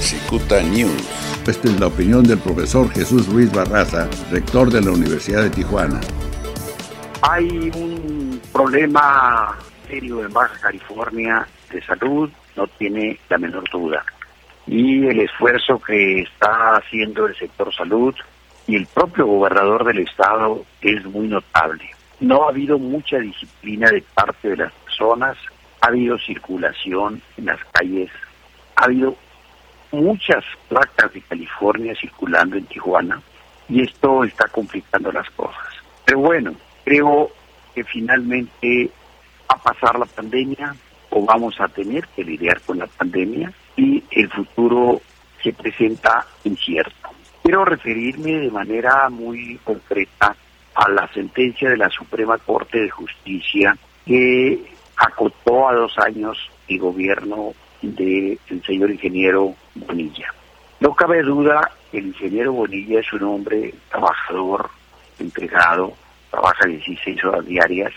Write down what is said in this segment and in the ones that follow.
Cicuta News. Esta es la opinión del profesor Jesús Ruiz Barraza, rector de la Universidad de Tijuana. Hay un problema serio en Baja California de salud, no tiene la menor duda. Y el esfuerzo que está haciendo el sector salud y el propio gobernador del estado es muy notable. No ha habido mucha disciplina de parte de las personas, ha habido circulación en las calles, ha habido muchas placas de California circulando en Tijuana y esto está complicando las cosas. Pero bueno, creo que finalmente va a pasar la pandemia o vamos a tener que lidiar con la pandemia y el futuro se presenta incierto. Quiero referirme de manera muy concreta a la sentencia de la Suprema Corte de Justicia que acotó a dos años el gobierno del señor ingeniero Bonilla. No cabe duda el ingeniero Bonilla es un hombre trabajador, entregado, trabaja 16 horas diarias,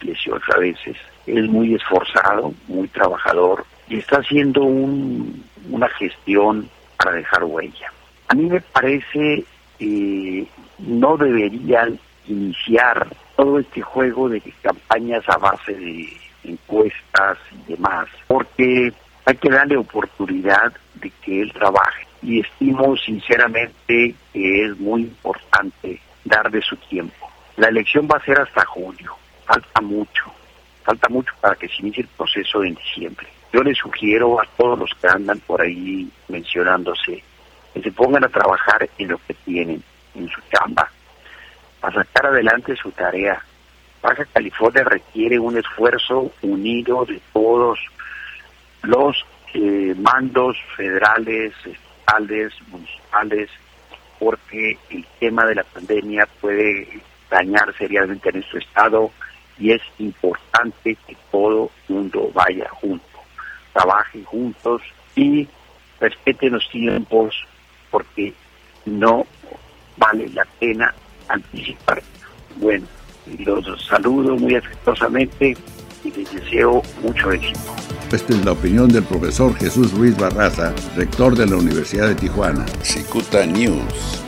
18 a veces, es muy esforzado, muy trabajador y está haciendo un, una gestión para dejar huella. A mí me parece que no deberían iniciar todo este juego de campañas a base de encuestas y demás, porque hay que darle oportunidad de que él trabaje y estimo sinceramente que es muy importante darle su tiempo. La elección va a ser hasta junio, falta mucho, falta mucho para que se inicie el proceso en diciembre. Yo le sugiero a todos los que andan por ahí mencionándose que se pongan a trabajar en lo que tienen, en su chamba, para sacar adelante su tarea. Baja California requiere un esfuerzo unido de todos los eh, mandos federales, estatales, municipales, porque el tema de la pandemia puede dañar seriamente a nuestro estado y es importante que todo mundo vaya junto, trabaje juntos y respeten los tiempos porque no vale la pena anticipar. Bueno, los saludo muy afectuosamente les deseo mucho éxito. Esta es la opinión del profesor Jesús Ruiz Barraza, rector de la Universidad de Tijuana. Cicuta News.